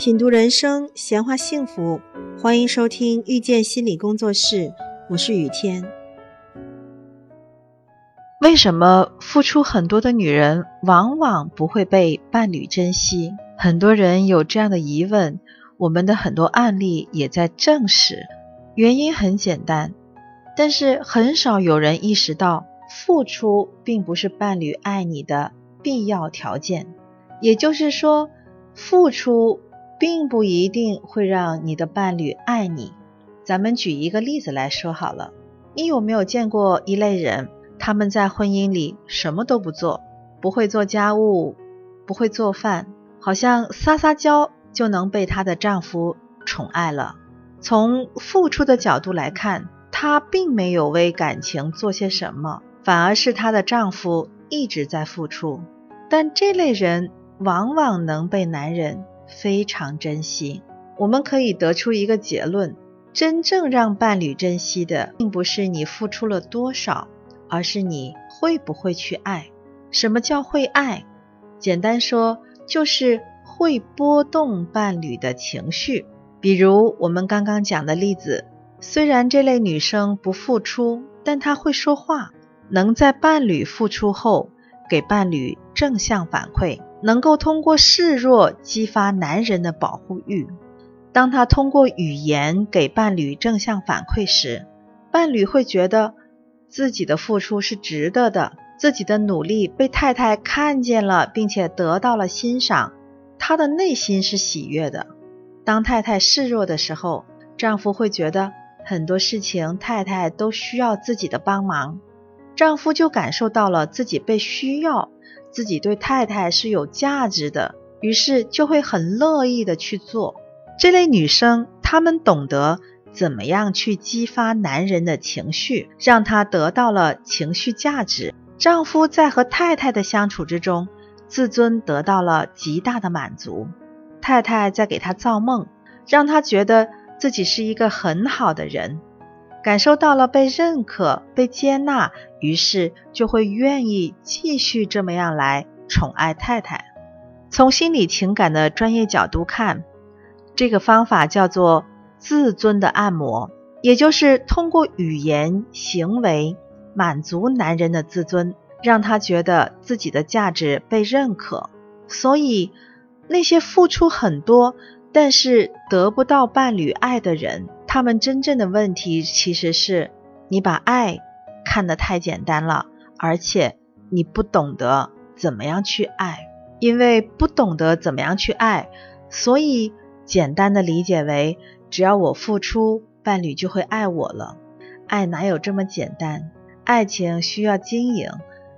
品读人生，闲话幸福，欢迎收听遇见心理工作室，我是雨天。为什么付出很多的女人往往不会被伴侣珍惜？很多人有这样的疑问，我们的很多案例也在证实。原因很简单，但是很少有人意识到，付出并不是伴侣爱你的必要条件。也就是说，付出。并不一定会让你的伴侣爱你。咱们举一个例子来说好了，你有没有见过一类人，他们在婚姻里什么都不做，不会做家务，不会做饭，好像撒撒娇就能被她的丈夫宠爱了。从付出的角度来看，她并没有为感情做些什么，反而是她的丈夫一直在付出。但这类人往往能被男人。非常珍惜，我们可以得出一个结论：真正让伴侣珍惜的，并不是你付出了多少，而是你会不会去爱。什么叫会爱？简单说，就是会波动伴侣的情绪。比如我们刚刚讲的例子，虽然这类女生不付出，但她会说话，能在伴侣付出后给伴侣正向反馈。能够通过示弱激发男人的保护欲。当他通过语言给伴侣正向反馈时，伴侣会觉得自己的付出是值得的，自己的努力被太太看见了，并且得到了欣赏，他的内心是喜悦的。当太太示弱的时候，丈夫会觉得很多事情太太都需要自己的帮忙，丈夫就感受到了自己被需要。自己对太太是有价值的，于是就会很乐意的去做。这类女生，她们懂得怎么样去激发男人的情绪，让他得到了情绪价值。丈夫在和太太的相处之中，自尊得到了极大的满足。太太在给他造梦，让他觉得自己是一个很好的人。感受到了被认可、被接纳，于是就会愿意继续这么样来宠爱太太。从心理情感的专业角度看，这个方法叫做自尊的按摩，也就是通过语言、行为满足男人的自尊，让他觉得自己的价值被认可。所以，那些付出很多但是得不到伴侣爱的人。他们真正的问题其实是你把爱看得太简单了，而且你不懂得怎么样去爱。因为不懂得怎么样去爱，所以简单的理解为只要我付出，伴侣就会爱我了。爱哪有这么简单？爱情需要经营，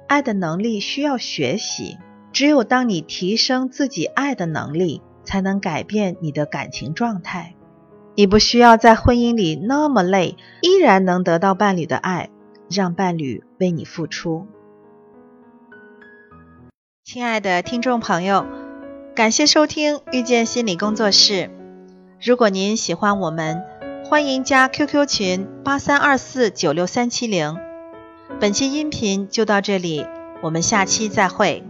爱的能力需要学习。只有当你提升自己爱的能力，才能改变你的感情状态。你不需要在婚姻里那么累，依然能得到伴侣的爱，让伴侣为你付出。亲爱的听众朋友，感谢收听遇见心理工作室。如果您喜欢我们，欢迎加 QQ 群八三二四九六三七零。本期音频就到这里，我们下期再会。